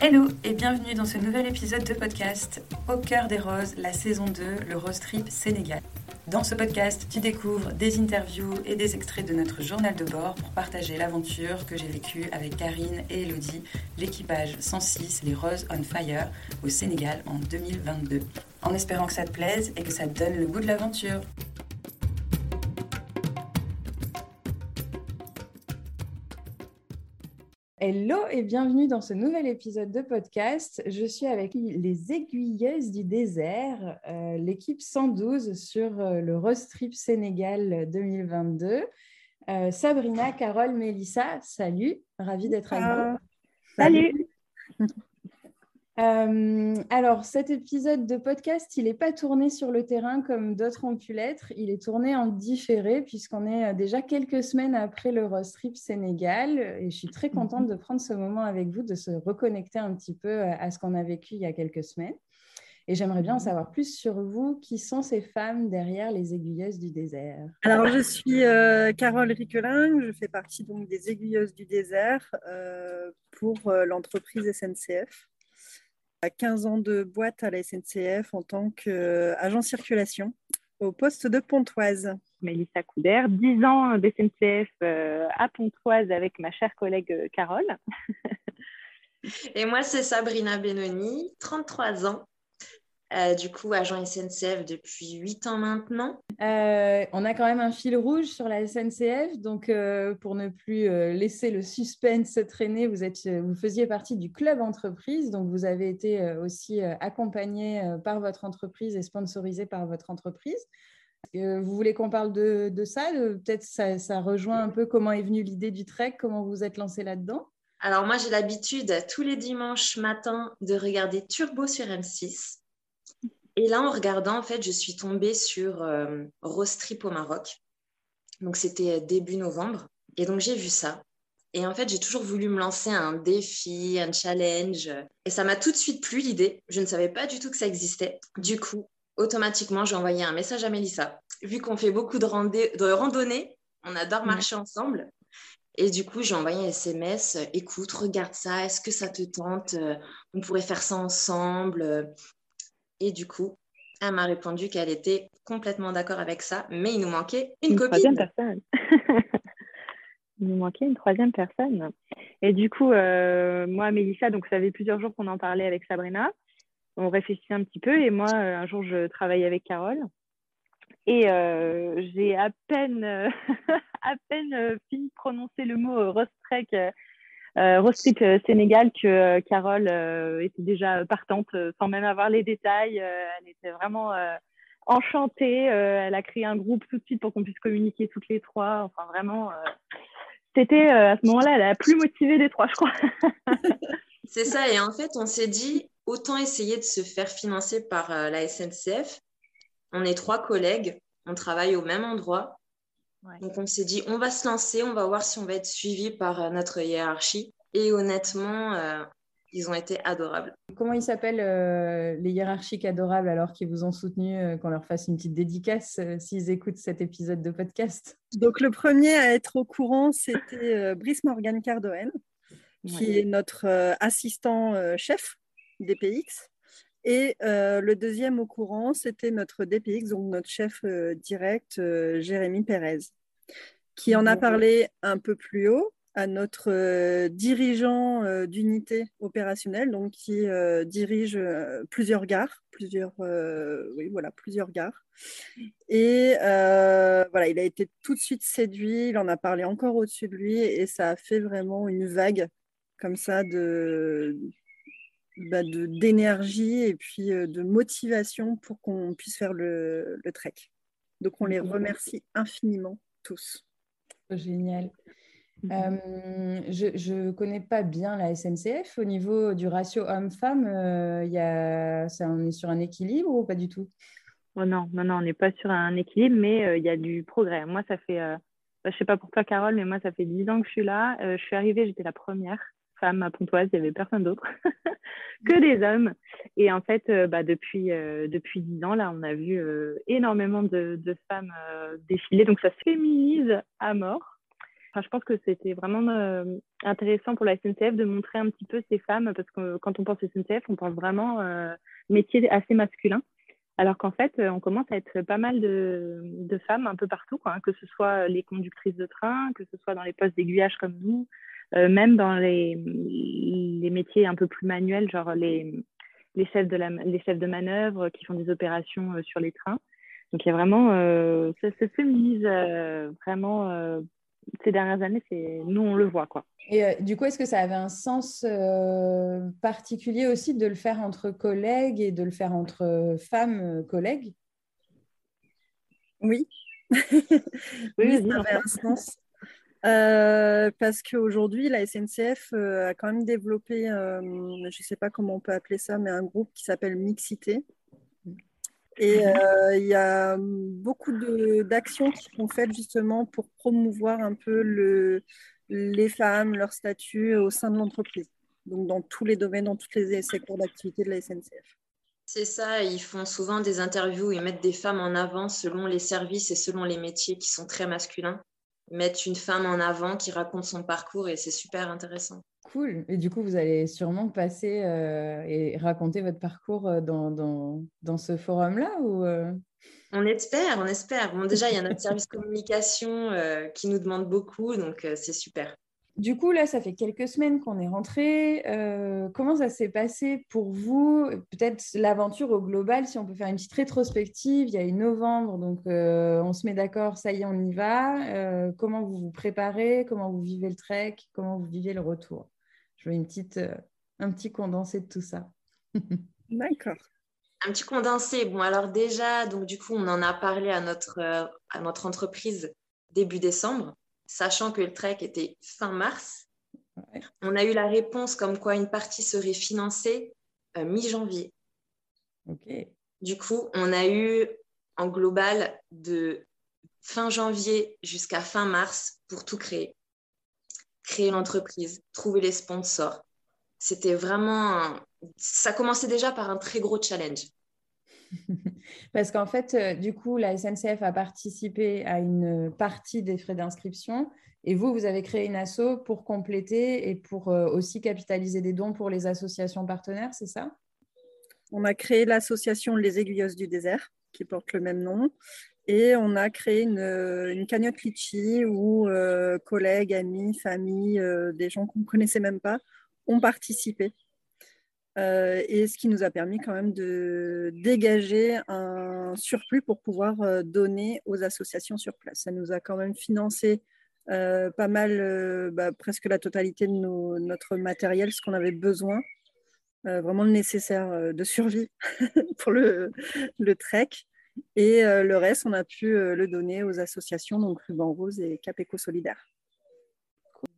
Hello et bienvenue dans ce nouvel épisode de podcast Au cœur des roses, la saison 2, le Rose Trip Sénégal. Dans ce podcast, tu découvres des interviews et des extraits de notre journal de bord pour partager l'aventure que j'ai vécue avec Karine et Elodie, l'équipage 106 Les Roses on Fire au Sénégal en 2022. En espérant que ça te plaise et que ça te donne le goût de l'aventure. Hello et bienvenue dans ce nouvel épisode de podcast. Je suis avec les aiguilleuses du désert, euh, l'équipe 112 sur euh, le Rose Trip Sénégal 2022. Euh, Sabrina, Carole, Mélissa, salut, ravie d'être avec vous. Salut. Euh, alors, cet épisode de podcast, il n'est pas tourné sur le terrain comme d'autres ont pu l'être. Il est tourné en différé puisqu'on est euh, déjà quelques semaines après le Road Trip Sénégal. Et je suis très contente mhm. de prendre ce moment avec vous, de se reconnecter un petit peu euh, à ce qu'on a vécu il y a quelques semaines. Et j'aimerais bien en mhm. savoir plus sur vous. Qui sont ces femmes derrière les aiguilleuses du désert? Alors, je suis Carole Riquelin. Je fais partie donc des aiguilleuses du désert pour l'entreprise SNCF à 15 ans de boîte à la SNCF en tant qu'agent circulation au poste de Pontoise. Mélissa Couder, 10 ans de SNCF euh, à Pontoise avec ma chère collègue euh, Carole. Et moi, c'est Sabrina Benoni, 33 ans, euh, du coup, agent SNCF depuis 8 ans maintenant. Euh, on a quand même un fil rouge sur la SNCF. Donc, euh, pour ne plus laisser le suspense traîner, vous, êtes, vous faisiez partie du club entreprise. Donc, vous avez été aussi accompagné par votre entreprise et sponsorisé par votre entreprise. vous voulez qu'on parle de, ça Peut-être ça, ça rejoint un peu comment est venue l'idée du trek, comment vous vous êtes lancé là-dedans? Alors moi, j'ai l'habitude tous les dimanches matin de regarder Turbo sur M6. Et là, en regardant, en fait, je suis tombée sur euh, Trip au Maroc. Donc, c'était début novembre. Et donc, j'ai vu ça. Et en fait, j'ai toujours voulu me lancer un défi, un challenge. Et ça m'a tout de suite plu l'idée. Je ne savais pas du tout que ça existait. Du coup, automatiquement, j'ai envoyé un message à Mélissa. Vu qu'on fait beaucoup de, de randonnées, on adore marcher ensemble. Et du coup, j'ai envoyé un SMS. Écoute, regarde ça. Est-ce que ça te tente? On pourrait faire ça ensemble. Et du coup, elle m'a répondu qu'elle était complètement d'accord avec ça, mais il nous manquait une, copine. Troisième personne. il nous manquait une troisième personne. Et du coup, euh, moi, Mélissa, donc ça fait plusieurs jours qu'on en parlait avec Sabrina. On réfléchissait un petit peu et moi, euh, un jour, je travaillais avec Carole. Et euh, j'ai à peine, à peine fini de prononcer le mot Rostrek euh, euh, Sénégal que euh, Carole euh, était déjà partante sans même avoir les détails. elle était vraiment enchantée. elle a créé un groupe tout de suite pour qu'on puisse communiquer toutes les trois. Enfin, vraiment, c'était à ce moment-là la plus motivée des trois, je crois. C'est ça. Et en fait, on s'est dit, autant essayer de se faire financer par la SNCF. On est trois collègues, on travaille au même endroit. Donc on s'est dit, on va se lancer, on va voir si on va être suivi par euh, notre hiérarchie. Et honnêtement, euh, ils ont été adorables. Comment ils s'appellent euh, les hiérarchiques adorables alors qu'ils vous ont soutenu qu'on leur fasse une petite dédicace s'ils écoutent cet épisode de podcast? Donc le premier à être au courant, c'était Brice Morgan Cardoen, qui est notre assistant chef DPX. Et le deuxième au courant, c'était notre DPX, donc notre chef direct, Jérémy Pérez qui en a parlé un peu plus haut à notre euh, dirigeant euh, d'unité opérationnelle, donc qui euh, dirige plusieurs gares, plusieurs, oui, voilà, plusieurs gares. Et voilà, il a été tout de suite séduit, il en a parlé encore au-dessus de lui, et ça a fait vraiment une vague comme ça de bah, d'énergie et puis de motivation pour qu'on puisse faire le, le trek. Donc on les remercie infiniment tous. Génial. Mhm. Euh, je ne connais pas bien la SNCF. Au niveau du ratio homme-femme, euh, ça, on est sur un équilibre ou pas du tout? Oh Non, non, non, on n'est pas sur un équilibre, mais euh, il y a du progrès. Moi, ça fait, bah, je ne sais pas pour toi, Carole, mais moi, ça fait 10 ans que je suis là. je suis arrivée, j'étais la première femme à Pontoise, il n'y avait personne d'autre que des hommes. Et en fait, bah, depuis, depuis 10 ans, là, on a vu énormément de, de femmes défiler. Donc, ça se féminise à mort. je pense que c'était vraiment euh, intéressant pour la SNCF de montrer un petit peu ces femmes, parce que quand on pense SNCF, on pense vraiment euh, métier assez masculin. Alors qu'en fait, on commence à être pas mal de, de femmes un peu partout, quoi, hein, que ce soit les conductrices de train, que ce soit dans les postes d'aiguillage comme nous, euh, même dans les, les métiers un peu plus manuels, genre les, les, chefs de la, les chefs de manœuvre qui font des opérations sur les trains. Donc il y a vraiment, ça se féminise vraiment ces dernières années, c'est nous on le voit quoi. Et euh, du coup, est-ce que ça avait un sens euh, particulier aussi de le faire entre collègues et de le faire entre femmes euh, collègues? Oui, oui, ça avait un sens. Parce qu'aujourd'hui, la SNCF a quand même développé, je ne sais pas comment on peut appeler ça, mais un groupe qui s'appelle Mixité, et euh, il y a beaucoup d'actions qui sont faites justement pour promouvoir un peu le, les femmes, leur statut au sein de l'entreprise. Donc dans tous les domaines, dans tous les secteurs d'activité de la SNCF. C'est ça, ils font souvent des interviews, ils mettent des femmes en avant selon les services et selon les métiers qui sont très masculins. Mettent une femme en avant qui raconte son parcours et c'est super intéressant. Cool. Et du coup, vous allez sûrement passer euh, et raconter votre parcours euh, dans, dans, dans ce forum-là ou euh? On espère, on espère. Bon, déjà, il y a notre service communication qui nous demande beaucoup, donc c'est super. Du coup, là, ça fait quelques semaines qu'on est rentré. comment ça s'est passé pour vous? Peut-être l'aventure au global, si on peut faire une petite rétrospective. Il y a eu novembre, donc on se met d'accord, ça y est, on y va. comment vous vous préparez? Comment vous vivez le trek? Comment vous vivez le retour? Je veux une petite, euh, un petit condensé de tout ça. D'accord. Un petit condensé. Bon, alors déjà, donc du coup, on en a parlé à notre, euh, à notre entreprise début décembre, sachant que le trek était fin mars. On a eu la réponse comme quoi une partie serait financée euh, mi-janvier. Du coup, on a eu en global de fin janvier jusqu'à fin mars pour tout créer créer l'entreprise, trouver les sponsors. C'était vraiment, ça commençait déjà par un très gros challenge. Parce qu'en fait, euh, du coup, la SNCF a participé à une partie des frais d'inscription et vous, vous avez créé une asso pour compléter et pour euh, aussi capitaliser des dons pour les associations partenaires, c'est ça? On a créé l'association Les Aiguilleuses du désert, qui porte le même nom, et on a créé une, cagnotte Litchi où euh, collègues, amis, famille, euh, des gens qu'on ne connaissait même pas ont participé. Euh, et ce qui nous a permis quand même de dégager un surplus pour pouvoir donner aux associations sur place. Ça nous a quand même financé pas mal, bah, presque la totalité de notre matériel, ce qu'on avait besoin. vraiment le nécessaire de survie pour le, trek. Et euh, le reste, on a pu euh, le donner aux associations, donc Ruban Rose et Capeco Solidaire.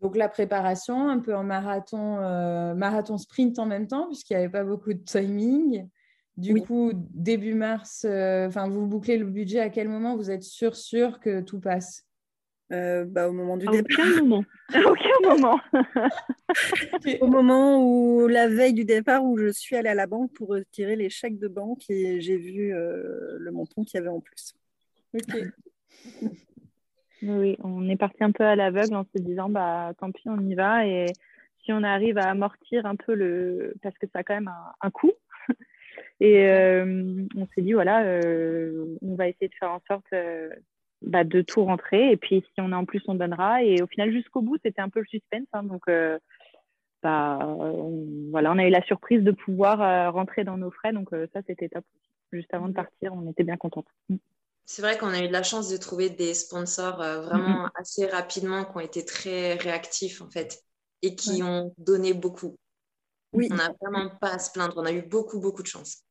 Donc la préparation, un peu en marathon, euh, marathon sprint en même temps, puisqu'il n'y avait pas beaucoup de timing. Du coup, début mars, enfin vous bouclez le budget à quel moment? Vous êtes sûr, sûr que tout passe? Euh, bah, au moment du à départ. Aucun moment. aucun moment. au moment où la veille du départ, où je suis allée à la banque pour retirer les chèques de banque et j'ai vu euh, le montant qu'il y avait en plus. oui, on est parti un peu à l'aveugle en se disant bah tant pis, on y va et si on arrive à amortir un peu le parce que ça a quand même un, coût. Et euh, on s'est dit, voilà, on va essayer de faire en sorte bah, de tout rentrer. Et puis, si on a en plus, on donnera. Et au final, jusqu'au bout, c'était un peu le suspense. Hein. donc, euh, bah, on, voilà, on a eu la surprise de pouvoir euh, rentrer dans nos frais. Donc, euh, ça, c'était top. Juste avant de partir, on était bien contente. C'est vrai qu'on a eu de la chance de trouver des sponsors vraiment assez rapidement qui ont été très réactifs, en fait, et qui ont donné beaucoup. Oui. On n'a vraiment pas à se plaindre. On a eu beaucoup, beaucoup de chance.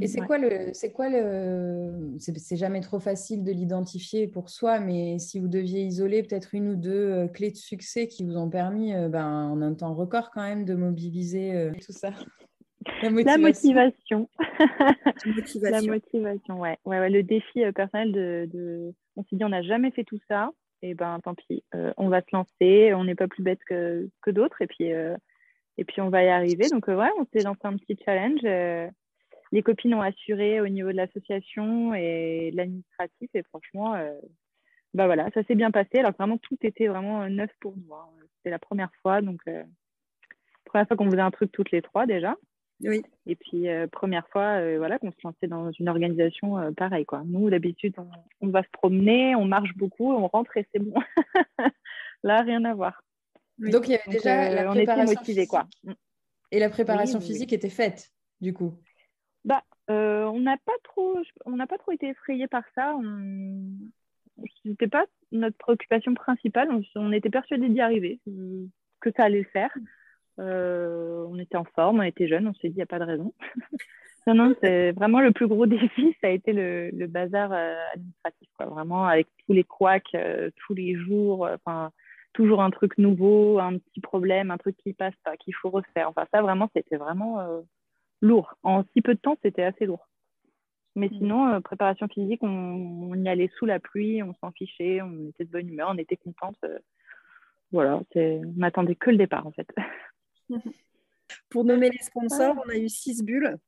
Et c'est quoi le, c'est quoi le, c'est jamais trop facile de l'identifier pour soi, mais si vous deviez isoler peut-être une ou deux euh, clés de succès qui vous ont permis, euh, ben, en un temps record quand même, de mobiliser euh, tout ça? La motivation. La motivation. ouais. ouais, Le défi personnel de, de... on s'est dit on n'a jamais fait tout ça, et ben tant pis, on va se lancer, on n'est pas plus bête que, que d'autres, et puis et puis on va y arriver. Donc ouais, on s'est lancé un petit challenge les copines ont assuré au niveau de l'association et de l'administratif. Et franchement, euh, bah voilà, ça s'est bien passé. Alors vraiment, tout était vraiment neuf pour nous. Hein. C'était la première fois, donc première fois qu'on faisait un truc toutes les trois déjà. Oui. Et puis, euh, première fois euh, voilà, qu'on se lançait dans une organisation euh, pareille. Quoi. Nous, d'habitude, on, va se promener, on marche beaucoup, on rentre et c'est bon. Là, rien à voir. Donc, il y avait déjà la préparation physique. Quoi. Et la préparation physique était faite, du coup bah, On n'a pas, trop, on pas trop été effrayés par ça. Ce n'était pas notre préoccupation principale. On, on était persuadés d'y arriver, que ça allait le faire. Euh, on était en forme, on était jeunes, on s'est dit, il n'y a pas de raison. non, non, c'est vraiment le plus gros défi, ça a été le, bazar euh, administratif, quoi. Vraiment, avec tous les couacs, euh, tous les jours, enfin, toujours un truc nouveau, un petit problème, un truc qui passe pas, qu'il faut refaire. Enfin, ça, vraiment, c'était vraiment lourd. En si peu de temps, c'était assez lourd. Mais mm. sinon, préparation physique, on, on, y allait sous la pluie, on s'en fichait, on était de bonne humeur, on était contente. voilà, on n'attendait que le départ, en fait. Pour nommer les sponsors, on a eu Six Bulles,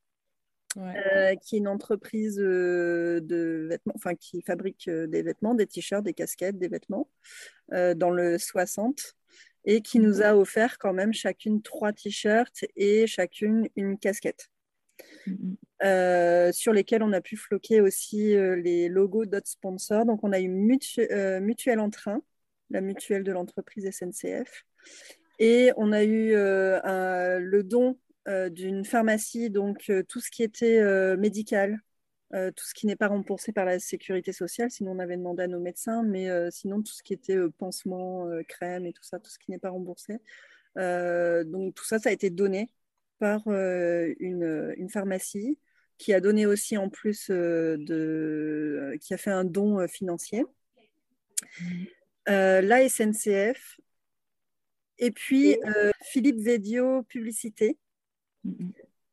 euh, qui est une entreprise euh, de vêtements, enfin qui fabrique euh, des vêtements, des t-shirts, des casquettes, des vêtements dans le 60 et qui nous a offert quand même chacune trois t-shirts et chacune une casquette. sur lesquels on a pu floquer aussi les logos d'autres sponsors. Donc, on a eu Mutuel en train, la mutuelle de l'entreprise SNCF, et on a eu euh, le don euh, d'une pharmacie, donc euh, tout ce qui était médical, tout ce qui n'est pas remboursé par la sécurité sociale, sinon on avait demandé à nos médecins, mais sinon tout ce qui était pansement, crème et tout ça, tout ce qui n'est pas remboursé. donc tout ça, ça a été donné par une, pharmacie qui a donné aussi en plus de, qui a fait un don financier. Mmh. la SNCF et puis, euh, Philippe Védio Publicité,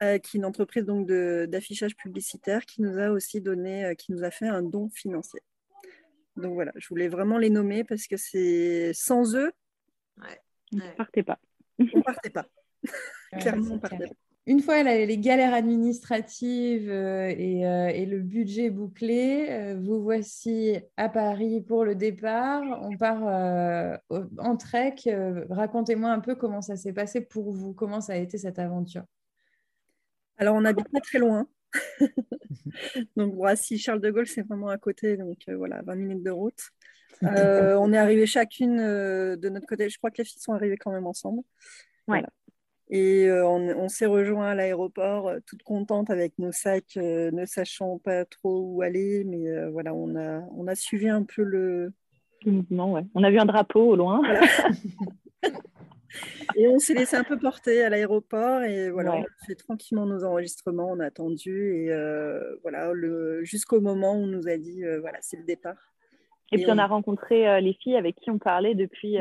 euh, qui est une entreprise donc d'affichage publicitaire, qui nous a aussi donné, euh, qui nous a fait un don financier. Donc voilà, je voulais vraiment les nommer parce que c'est sans eux, on ne partait pas. On ne partait pas. Clairement, on partait pas une fois les galères administratives euh, euh, et, le budget bouclé, euh, vous voici à Paris pour le départ. On part en trek. Racontez-moi un peu comment ça s'est passé pour vous, comment ça a été cette aventure? Alors, on n'habite pas très loin. donc, voici Charles de Gaulle, c'est vraiment à côté, donc voilà, 20 minutes de route. on est arrivé chacune de notre côté. Je crois que les filles sont arrivées quand même ensemble. Ouais. Et euh, on, s'est rejoint à l'aéroport, euh, toute contente avec nos sacs, euh, ne sachant pas trop où aller. Mais voilà, on a, on a suivi un peu le, mouvement. Ouais. On a vu un drapeau au loin. et on s'est laissé un peu porter à l'aéroport. Et voilà, on a fait tranquillement nos enregistrements, on a attendu. Et voilà, jusqu'au moment où on nous a dit voilà, c'est le départ. Et, puis on... a rencontré les filles avec qui on parlait depuis,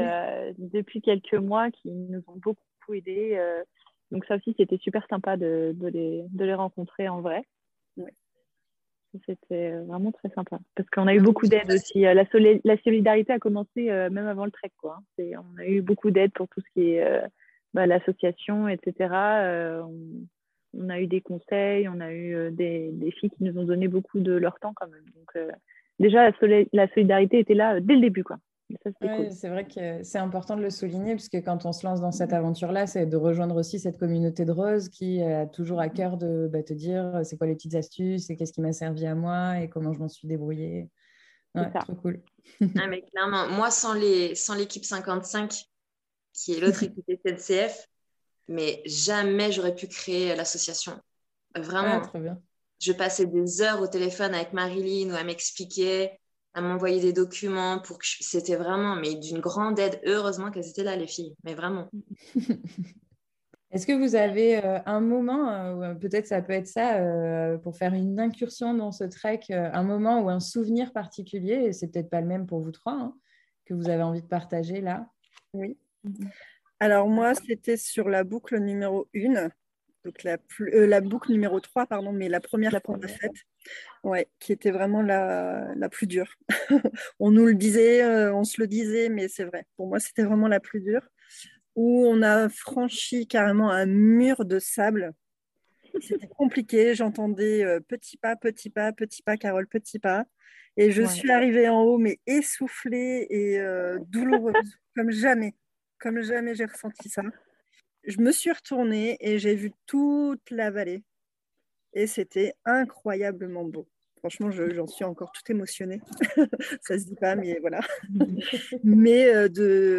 depuis quelques mois qui nous ont beaucoup aider. Euh, donc ça aussi, c'était super sympa de, de, les, de, les, rencontrer en vrai. C'était vraiment très sympa. Parce qu'on a eu beaucoup d'aide aussi. Euh, la, la, solidarité a commencé euh, même avant le trek. Quoi. Hein. On a eu beaucoup d'aide pour tout ce qui est bah, l'association, etc. On, a eu des conseils, on a eu des, des, filles qui nous ont donné beaucoup de leur temps quand même. Donc déjà, la, la solidarité était là dès le début. Quoi. C'est vrai que c'est important de le souligner, puisque quand on se lance dans cette aventure-là, c'est de rejoindre aussi cette communauté de roses qui a toujours à cœur de bah, te dire c'est quoi les petites astuces et qu'est-ce qui m'a servi à moi et comment je m'en suis débrouillée. Ouais, trop cool. ah, mais clairement, moi, sans l'équipe sans 55, qui est l'autre équipe SNCF, mais jamais j'aurais pu créer l'association. Vraiment. très bien. Je passais des heures au téléphone avec Marilyn ou à m'expliquer à m'envoyer des documents pour que c'était vraiment mais d'une grande aide. Heureusement qu'elles étaient là, les filles, mais vraiment. Est-ce que vous avez euh, un moment, euh, peut-être ça peut être ça, euh, pour faire une incursion dans ce trek, un moment ou un souvenir particulier, et c'est peut-être pas le même pour vous trois, hein, que vous avez envie de partager là? Oui. Alors moi, c'était sur la boucle numéro 1 donc la, euh, la, boucle numéro 3, pardon, mais la première qu'on a faite, ouais, qui était vraiment la, la plus dure. on nous le disait, euh, on se le disait, mais c'est vrai. Pour moi, c'était vraiment la plus dure, où on a franchi carrément un mur de sable c'était compliqué. J'entendais euh, petit pas, petit pas, petit pas, Carole, petit pas. Et je suis arrivée en haut, mais essoufflée et douloureuse, comme jamais. Comme jamais j'ai ressenti ça. Je me suis retournée et j'ai vu toute la vallée. Et c'était incroyablement beau. Franchement, j'en suis encore tout émotionnée. ça se dit pas, mais voilà. mais euh, de,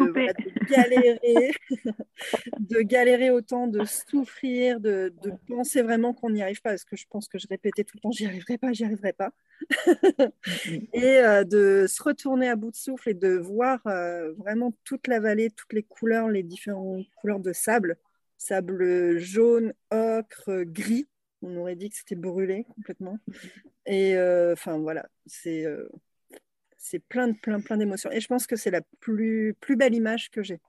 galérer, de galérer autant, de souffrir, de, penser vraiment qu'on n'y arrive pas, parce que je pense que je répétais tout le temps, j'y arriverai pas, j'y arriverai pas. et euh, de se retourner à bout de souffle et de voir euh, vraiment toute la vallée, toutes les couleurs, les différentes couleurs de sable, sable jaune, ocre, gris. On aurait dit que c'était brûlé complètement. Et euh, enfin voilà, c'est c'est plein de plein plein d'émotions. Et je pense que c'est la plus plus belle image que j'ai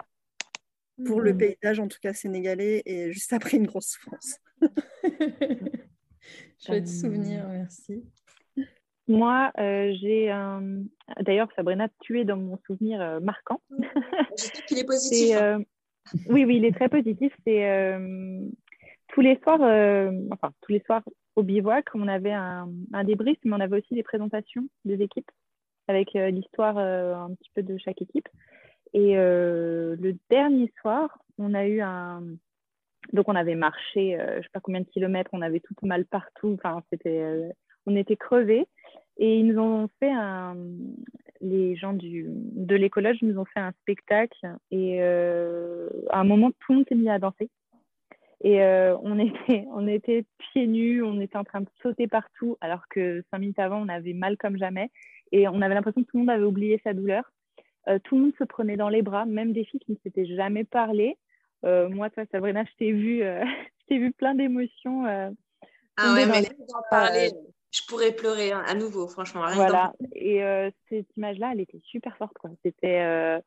pour le mmh. paysage en tout cas sénégalais et juste après une grosse souffrance. Chouette souvenir, merci. Moi, euh, j'ai un. D'ailleurs, Sabrina, tu es dans mon souvenir marquant. J'espère qu'il est positif. Hein. Oui, oui, il est très positif. C'est tous les soirs, euh, enfin tous les soirs au bivouac, on avait un, un, débrief, mais on avait aussi des présentations des équipes avec euh, l'histoire euh, un petit peu de chaque équipe. Et le dernier soir, on a eu un. Donc, on avait marché, je ne sais pas combien de kilomètres, on avait tout mal partout. Enfin, c'était, on était crevés. Et ils nous ont fait un. Les gens du, de l'écologe nous ont fait un spectacle. Et à un moment, tout le monde s'est mis à danser. Et euh, on, était, on était pieds nus, on était en train de sauter partout, alors que cinq minutes avant, on avait mal comme jamais. Et on avait l'impression que tout le monde avait oublié sa douleur. Euh, tout le monde se prenait dans les bras, même des filles qui ne s'étaient jamais parlé. Euh, moi, toi, Sabrina, je t'ai vu, je vu plein d'émotions. ah ouais, mais d'en parler, je pourrais pleurer hein, à nouveau, franchement. voilà. Et cette image-là, elle était super forte. Quoi. C'était,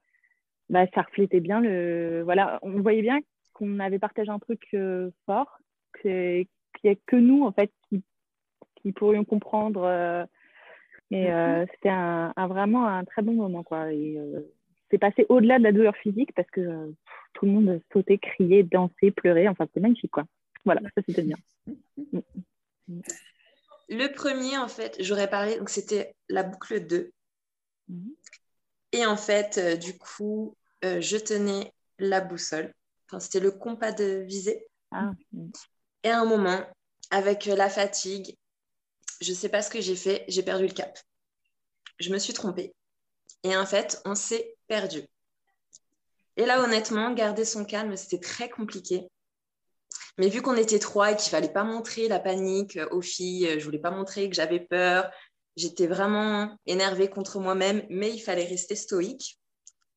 bah, ça reflétait bien le. Voilà, on voyait bien qu'on avait partagé un truc euh, fort, qu'il n'y a que nous, en fait, qui, qui pourrions comprendre. Euh, et euh, mhm. c'était un, vraiment un très bon moment, quoi. Et c'est passé au-delà de la douleur physique parce que tout le monde sautait, criait, dansait, pleurait. Enfin, c'était magnifique, quoi. Voilà, ça c'était bien. Le premier, en fait, j'aurais parlé, donc c'était la boucle 2. Mhm. Et en fait, du coup, je tenais la boussole c'était le compas de visée. Ah. Et à un moment, avec la fatigue, je ne sais pas ce que j'ai fait, j'ai perdu le cap. Je me suis trompée. Et en fait, on s'est perdu. Et là, honnêtement, garder son calme, c'était très compliqué. Mais vu qu'on était trois et qu'il fallait pas montrer la panique aux filles, je voulais pas montrer que j'avais peur, j'étais vraiment énervée contre moi-même, mais il fallait rester stoïque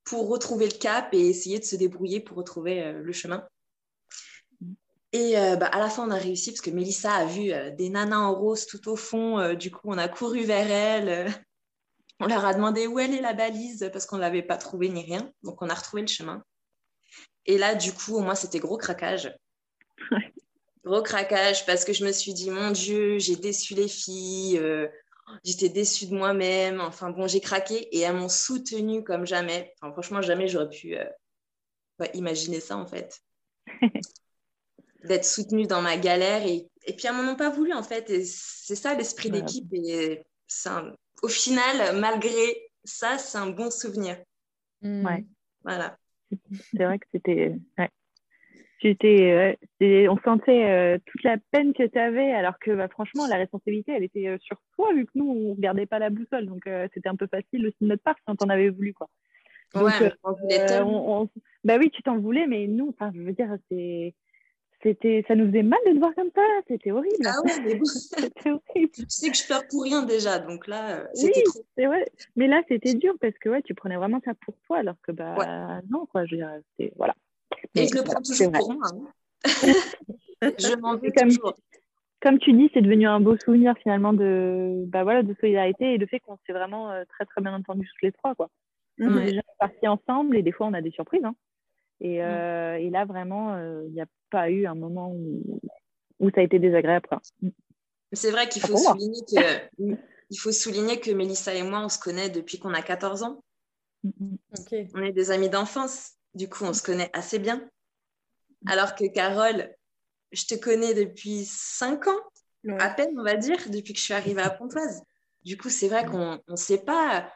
pour retrouver le cap et essayer de se débrouiller pour retrouver euh, le chemin. Et euh, bah, à la fin, on a réussi parce que Mélissa a vu euh, des nanas en rose tout au fond. du coup, on a couru vers elle. on leur a demandé où elle est la balise parce qu'on ne l'avait pas trouvée ni rien. Donc, on a retrouvé le chemin. Et là, du coup, au moins, c'était gros craquage. Gros craquage parce que je me suis dit, mon Dieu, j'ai déçu les filles j'étais déçue de moi-même. Enfin bon, j'ai craqué et elles m'ont soutenue comme jamais. Enfin, franchement, jamais j'aurais pu euh, imaginer ça en fait. D'être soutenue dans ma galère et, et puis elles m'en ont pas voulu en fait. Et c'est ça l'esprit d'équipe. Et au final, malgré ça, c'est un bon souvenir. Ouais. Voilà. C'est vrai que c'était. Ouais on sentait euh, toute la peine que tu avais, alors que bah, franchement, la responsabilité, elle était euh, sur toi, vu que nous, on ne regardait pas la boussole. Donc, euh, c'était un peu facile aussi de notre part si on t'en avait voulu. Quoi. ouais, bah oui, tu t'en voulais, mais nous, enfin, je veux dire, c'est. C'était, ça nous faisait mal de te voir comme ça, c'était horrible. Ah ouais, mais bon. horrible. Tu sais que je pleure pour rien déjà, donc là, c'était trop. C'est vrai. Mais là, c'était dur parce que ouais, tu prenais vraiment ça pour toi, alors que bah non, quoi. Je veux dire, c'était voilà. Et je le prends toujours pour moi. Hein. je m'en veux comme, toujours. Comme tu dis, c'est devenu un beau souvenir finalement de, bah voilà, de solidarité et le fait qu'on s'est vraiment euh, très très bien entendu tous les trois. Quoi. On est déjà partis ensemble et des fois on a des surprises. Hein. Et, euh, et, là vraiment, euh, il n'y a pas eu un moment où, où ça a été désagréable. C'est vrai qu'il faut, souligner que, il faut souligner que Mélissa et moi, on se connaît depuis qu'on a 14 ans. On est des amis d'enfance. Du coup, on se connaît assez bien. Alors que Carole, je te connais depuis cinq ans, à peine, on va dire, depuis que je suis arrivée à Pontoise. Du coup, c'est vrai qu'on ne sait pas,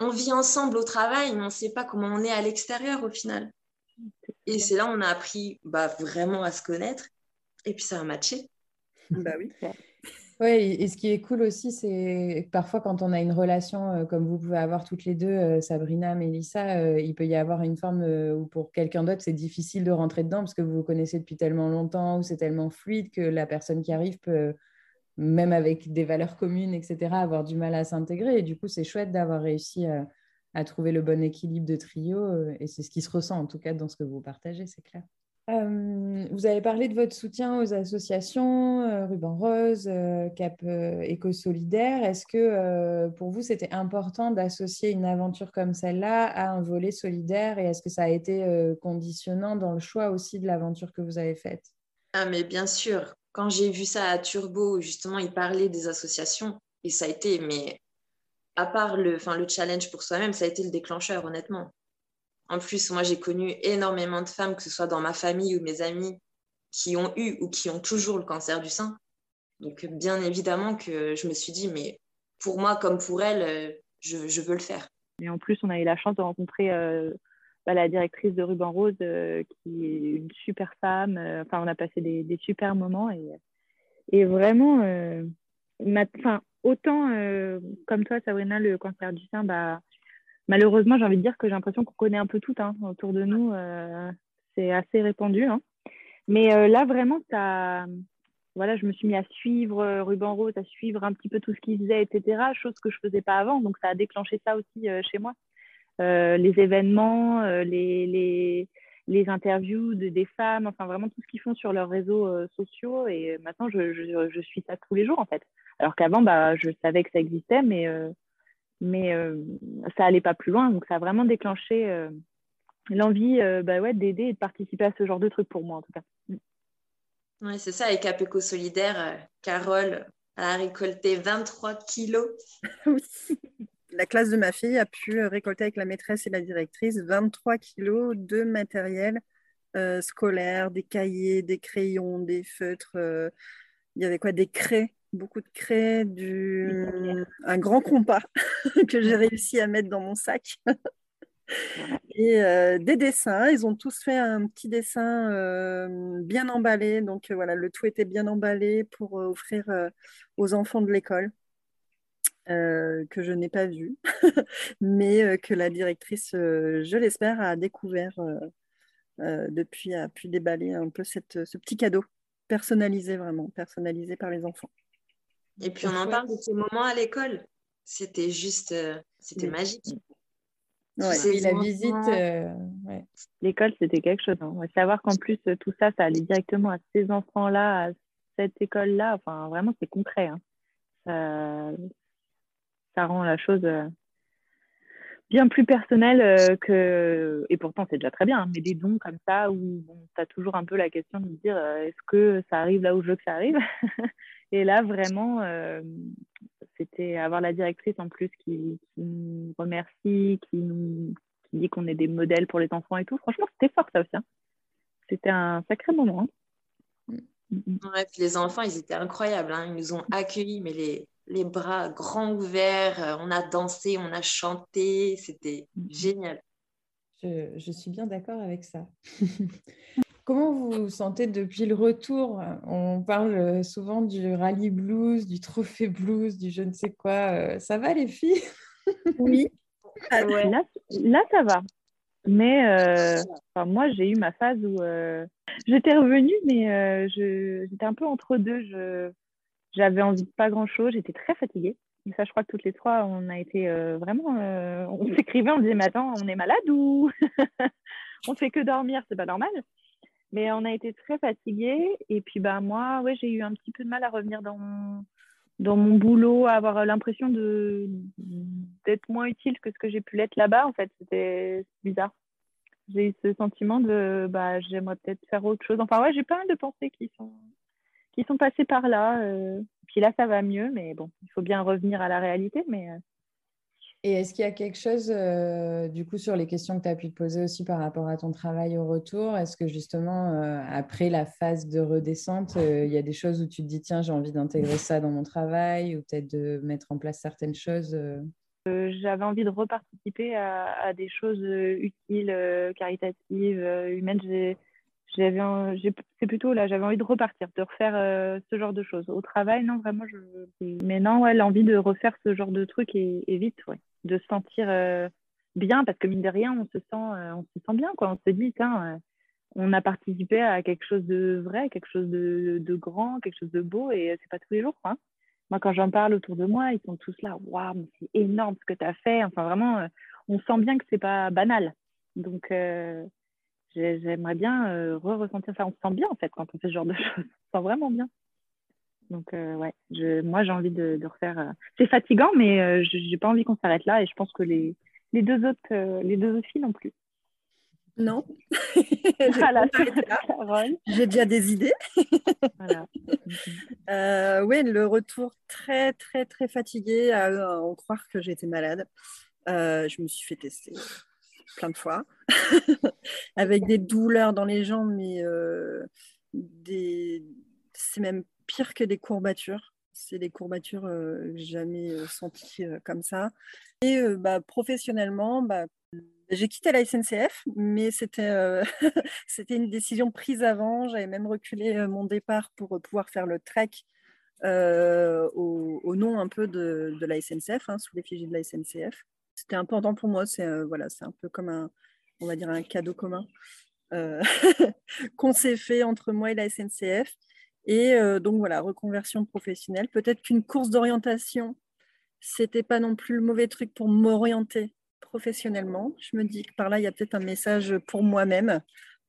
on vit ensemble au travail, mais on ne sait pas comment on est à l'extérieur au final. Et c'est là où on a appris bah, vraiment à se connaître. Et puis ça a matché. Bah oui. Oui, et ce qui est cool aussi, c'est parfois quand on a une relation euh, comme vous pouvez avoir toutes les deux, euh, Sabrina, Mélissa, euh, il peut y avoir une forme où pour quelqu'un d'autre, c'est difficile de rentrer dedans parce que vous vous connaissez depuis tellement longtemps, ou c'est tellement fluide que la personne qui arrive peut, même avec des valeurs communes, etc., avoir du mal à s'intégrer. Et du coup, c'est chouette d'avoir réussi à trouver le bon équilibre de trio. Et c'est ce qui se ressent, en tout cas, dans ce que vous partagez, c'est clair. Euh, vous avez parlé de votre soutien aux associations, euh, Ruban Rose, euh, Cap Éco Solidaire. Est-ce que pour vous, c'était important d'associer une aventure comme celle-là à un volet solidaire? Et est-ce que ça a été conditionnant dans le choix aussi de l'aventure que vous avez faite? Ah, mais bien sûr. Quand j'ai vu ça à Turbo, justement, il parlait des associations et ça a été, mais à part le, le challenge pour soi-même, ça a été le déclencheur, honnêtement. En plus, moi, j'ai connu énormément de femmes, que ce soit dans ma famille ou mes amis, qui ont eu ou qui ont toujours le cancer du sein. Donc, bien évidemment que je me suis dit, mais pour moi comme pour elle, euh, je, veux le faire. Et en plus, on a eu la chance de rencontrer euh, bah, la directrice de Ruban Rose, euh, qui est une super femme. enfin, on a passé des, super moments et, et vraiment, enfin, autant comme toi, Sabrina, le cancer du sein, bah, malheureusement, j'ai envie de dire que j'ai l'impression qu'on connaît un peu tout hein, autour de nous. Euh, c'est assez répandu. Hein. Mais euh, là, vraiment, ça, voilà, je me suis mis à suivre euh, Ruban Rose, à suivre un petit peu tout ce qu'il faisait, etc. Chose que je ne faisais pas avant. Donc, ça a déclenché ça aussi chez moi. les événements, les, les, les, interviews de, des femmes, enfin vraiment tout ce qu'ils font sur leurs réseaux sociaux. Et maintenant, je, je, suis ça tous les jours, en fait. Alors qu'avant, bah, je savais que ça existait, mais mais euh, ça allait pas plus loin. Donc, ça a vraiment déclenché euh, l'envie euh, bah ouais, d'aider et de participer à ce genre de truc pour moi, en tout cas. Mm. Oui, c'est ça. Avec Apeco Solidaire, Carole a récolté 23 kilos. La classe de ma fille a pu récolter avec la maîtresse et la directrice 23 kilos de matériel scolaire, des cahiers, des crayons, des feutres. il y avait quoi Des craies beaucoup de craie, du... un grand compas que j'ai réussi à mettre dans mon sac. et euh, des dessins. Ils ont tous fait un petit dessin euh, bien emballé. Donc euh, voilà, le tout était bien emballé pour offrir aux enfants de l'école. que je n'ai pas vu, mais que la directrice, je l'espère, a découvert depuis, a pu déballer un peu cette, ce petit cadeau personnalisé vraiment, personnalisé par les enfants. Et puis on en parle de ce moment à l'école. C'était juste, euh, c'était magique. Ouais, la visite, euh, l'école, c'était quelque chose. Hein. Savoir qu'en plus, tout ça, ça allait directement à ces enfants-là, à cette école-là. Enfin, vraiment, c'est concret. Hein. Ça, ça, rend la chose euh, bien plus personnelle que. Et pourtant, c'est déjà très bien, hein, mais des dons comme ça où tu as toujours un peu la question de dire est-ce que ça arrive là où je veux que ça arrive? Et là, vraiment, euh, c'était avoir la directrice en plus qui, nous remercie, qui nous dit qu'on est des modèles pour les enfants et tout. Franchement, c'était fort ça aussi. Hein. C'était un sacré moment. Hein. Puis les enfants, ils étaient incroyables. Ils nous ont accueillis, mais les, les bras grands ouverts. Euh, on a dansé, on a chanté. C'était génial. Je, je, suis bien d'accord avec ça. Comment vous vous sentez depuis le retour? On parle souvent du rallye blues, du trophée blues, du je ne sais quoi. Euh, ça va les filles? Oui. Ah, là, ça va. Mais euh, moi, j'ai eu ma phase où euh, j'étais revenue, mais j'étais un peu entre deux. Je, j'avais envie de pas grand-chose. J'étais très fatiguée. Et ça, je crois que toutes les trois, on a été vraiment. on s'écrivait, on disait, mais attends, on est malade ou on fait que dormir, c'est pas normal. Mais on a été très fatigués. Et puis, bah, moi, ouais, j'ai eu un petit peu de mal à revenir dans mon, dans mon boulot, à avoir l'impression d'être moins utile que ce que j'ai pu l'être là-bas. En fait, c'était bizarre. J'ai eu ce sentiment de bah, j'aimerais peut-être faire autre chose. Enfin, ouais, j'ai pas mal de pensées qui sont, qui sont passées par là. Euh. Puis là, ça va mieux, mais bon, il faut bien revenir à la réalité. Mais, euh, Et est-ce qu'il y a quelque chose, euh, du coup, sur les questions que tu as pu te poser aussi par rapport à ton travail au retour? Est-ce que justement, euh, après la phase de redescente, euh, il y a des choses où tu te dis, tiens, j'ai envie d'intégrer ça dans mon travail ou peut-être de mettre en place certaines choses J'avais envie de reparticiper à, à des choses utiles, caritatives, humaines. J'avais c'est plutôt là j'avais envie de repartir de refaire ce genre de choses. Au travail non vraiment je mais non ouais l'envie de refaire ce genre de truc est, vite ouais. De se sentir euh, bien parce que mine de rien on se sent euh, on se sent bien quoi. On se dit tiens euh, on a participé à quelque chose de vrai quelque chose de, grand quelque chose de beau et c'est pas tous les jours moi quand j'en parle autour de moi ils sont tous là waouh c'est énorme ce que tu as fait. Enfin vraiment on sent bien que c'est pas banal. Donc j'aimerais bien re-ressentir ça on se sent bien en fait quand on fait ce genre de choses on se sent vraiment bien donc, euh, ouais, je, moi, j'ai envie de, de refaire. Euh, c'est fatigant, mais euh, je n'ai pas envie qu'on s'arrête là et je pense que les, les, deux, autres, les deux autres filles non plus. Non. J'ai déjà des idées. voilà. oui, le retour très, très, très fatigué à, en croire que j'étais malade. je me suis fait tester plein de fois avec des douleurs dans les jambes, mais des... c'est même pire que des courbatures. C'est des courbatures euh, jamais euh, senties euh, comme ça. Et bah, professionnellement, bah, j'ai quitté la SNCF, mais c'était c'était une décision prise avant. J'avais même reculé mon départ pour pouvoir faire le trek au, nom un peu de, de la SNCF, hein, sous l'effigie de la SNCF. C'était important pour moi. C'est voilà, c'est un peu comme un, on va dire un cadeau commun qu'on s'est fait entre moi et la SNCF. Et euh, donc voilà, reconversion professionnelle. Peut-être qu'une course d'orientation, c'était pas non plus le mauvais truc pour m'orienter professionnellement. Je me dis que par là, il y a peut-être un message pour moi-même,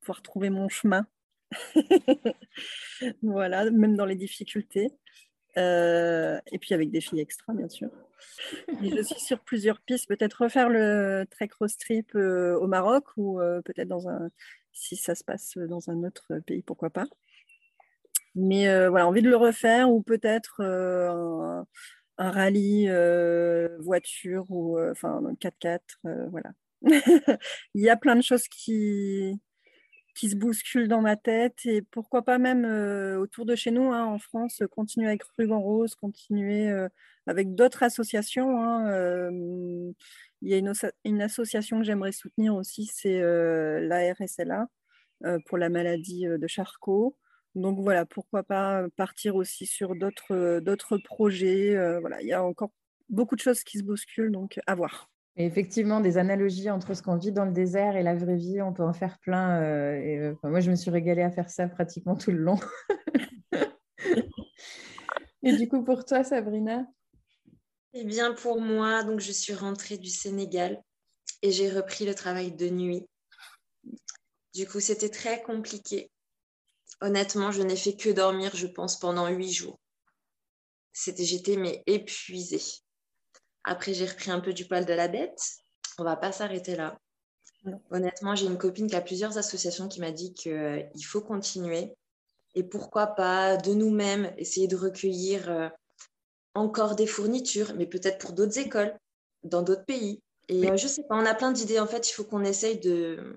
pouvoir trouver mon chemin. voilà, même dans les difficultés. Euh, et puis avec des filles extra, bien sûr. je suis sur plusieurs pistes. Peut-être refaire le trek road trip euh, au Maroc ou peut-être dans un, si ça se passe dans un autre pays, pourquoi pas. Mais euh, voilà, envie de le refaire ou peut-être euh, un, rallye euh, voiture ou enfin 4x4. voilà. Il y a plein de choses qui, qui se bousculent dans ma tête et pourquoi pas même autour de chez nous hein, en France, continuer avec Ruban Rose, continuer avec d'autres associations. Hein, il y a une, une association que j'aimerais soutenir aussi, c'est la RSLA pour la maladie de Charcot. Donc voilà, pourquoi pas euh, partir aussi sur d'autres euh, projets. Euh, voilà, il y a encore beaucoup de choses qui se bousculent, donc à voir. Effectivement, des analogies entre ce qu'on vit dans le désert et la vraie vie, on peut en faire plein. et, moi, je me suis régalée à faire ça pratiquement tout le long. et du coup, pour toi, Sabrina? Eh bien, pour moi, donc je suis rentrée du Sénégal et j'ai repris le travail de nuit. Du coup, c'était très compliqué honnêtement, je n'ai fait que dormir, je pense, pendant huit jours. C'était, j'étais mais épuisée. Après, j'ai repris un peu du poil de la bête. On va pas s'arrêter là. Honnêtement, j'ai une copine qui a plusieurs associations qui m'a dit qu'il euh, faut continuer. Et pourquoi pas de nous-mêmes essayer de recueillir euh, encore des fournitures, mais peut-être pour d'autres écoles, dans d'autres pays. Et euh, je sais pas, on a plein d'idées. En fait, il faut qu'on essaye de,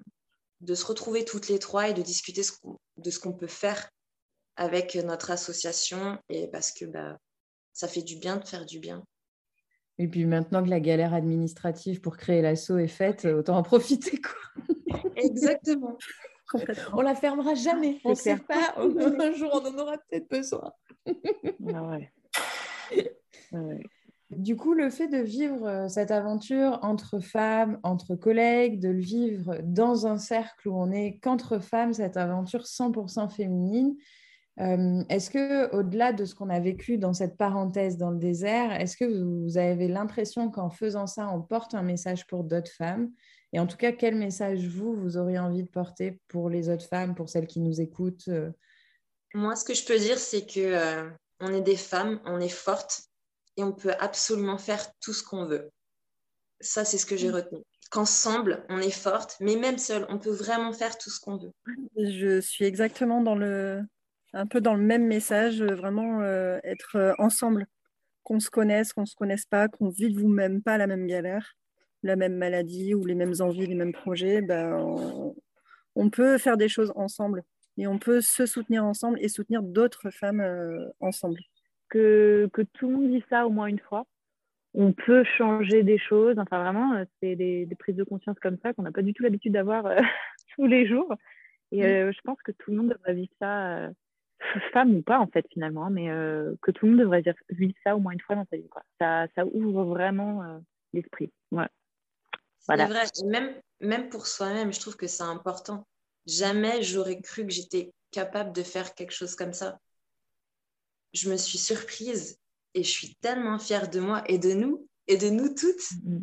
de se retrouver toutes les trois et de discuter de ce qu'on peut faire avec notre association et parce que bah, ça fait du bien de faire du bien. Et puis maintenant que la galère administrative pour créer l'asso est faite, autant en profiter. Quoi. Exactement. on la fermera jamais. On ne sait pas. Un jour, on en aura peut-être besoin. ah ouais. Ah ouais. Du coup, le fait de vivre euh, cette aventure entre femmes, entre collègues, de le vivre dans un cercle où on n'est qu'entre femmes, cette aventure 100% féminine, euh, est-ce que, au-delà de ce qu'on a vécu dans cette parenthèse dans le désert, est-ce que vous, avez l'impression qu'en faisant ça, on porte un message pour d'autres femmes? Et en tout cas, quel message vous, vous auriez envie de porter pour les autres femmes, pour celles qui nous écoutent euh? Moi, ce que je peux dire, c'est que on est des femmes, on est fortes et on peut absolument faire tout ce qu'on veut. Ça, c'est ce que j'ai mm. retenu. Qu'ensemble, on est forte, mais même seul, on peut vraiment faire tout ce qu'on veut. Je suis exactement dans le, un peu dans le même message, vraiment euh, être euh, ensemble, qu'on se connaisse, qu'on ne se connaisse pas, qu'on vive vous-même pas la même galère, la même maladie ou les mêmes envies, les mêmes projets, ben, on, peut faire des choses ensemble et on peut se soutenir ensemble et soutenir d'autres femmes euh, ensemble. Que, que, tout le monde dise ça au moins une fois. On peut changer des choses. Enfin, vraiment, euh, c'est des, prises de conscience comme ça qu'on n'a pas du tout l'habitude d'avoir euh, tous les jours. Et je pense que tout le monde devrait vivre ça femme ou pas en fait finalement, mais euh, que tout le monde devrait vivre ça au moins une fois dans sa vie. Quoi. Ça, ça ouvre vraiment euh, l'esprit. Ouais. Voilà. C'est vrai, même, même pour soi-même, je trouve que c'est important. Jamais j'aurais cru que j'étais capable de faire quelque chose comme ça. Je me suis surprise et je suis tellement fière de moi et de nous et de nous toutes. Mm,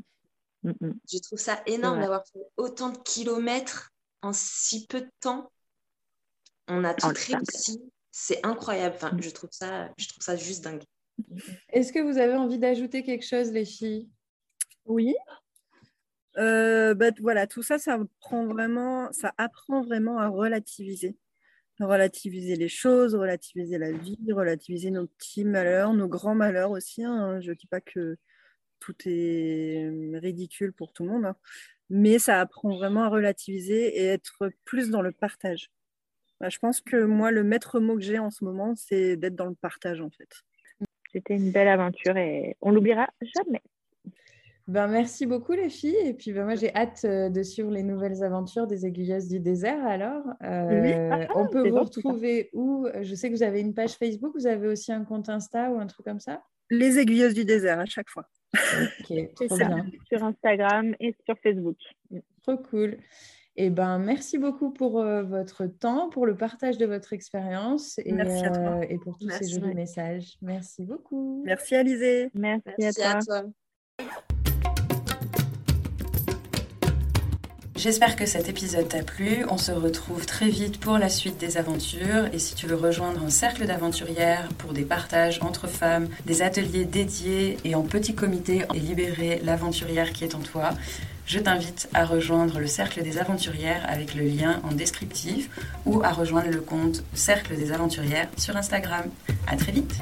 mm. Mm, je trouve ça énorme d'avoir fait autant de kilomètres en si peu de temps. On a tout réussi c'est incroyable. Enfin, je trouve ça, je trouve ça juste dingue. Est-ce que vous avez envie d'ajouter quelque chose, les filles? Oui. Euh, bah, voilà, tout ça, ça prend vraiment, ça apprend vraiment à relativiser, relativiser les choses, relativiser la vie, relativiser nos petits malheurs, nos grands malheurs aussi. Hein. Je ne dis pas que tout est ridicule pour tout le monde, hein. mais ça apprend vraiment à relativiser et être plus dans le partage. Bah, je pense que moi, le maître mot que j'ai en ce moment, c'est d'être dans le partage, en fait. C'était une belle aventure et on l'oubliera jamais. Ben, merci beaucoup les filles. Et puis ben, moi j'ai hâte euh, de suivre les nouvelles aventures des aiguilleuses du désert. Alors, euh, ah, on peut vous retrouver où? Je sais que vous avez une page Facebook, vous avez aussi un compte Insta ou un truc comme ça? Les aiguilleuses du désert à chaque fois. Ok, trop bien. Sur Instagram et sur Facebook. Trop cool. Eh ben, merci beaucoup pour euh, votre temps, pour le partage de votre expérience et, euh, et, pour tous ces jolis messages. Merci beaucoup. Merci Alizé. Merci, à toi. J'espère que cet épisode t'a plu. On se retrouve très vite pour la suite des aventures. Et si tu veux rejoindre un cercle d'aventurières pour des partages entre femmes, des ateliers dédiés et en petit comité et libérer l'aventurière qui est en toi, je t'invite à rejoindre le Cercle des Aventurières avec le lien en descriptif ou à rejoindre le compte Cercle des Aventurières sur Instagram. À très vite!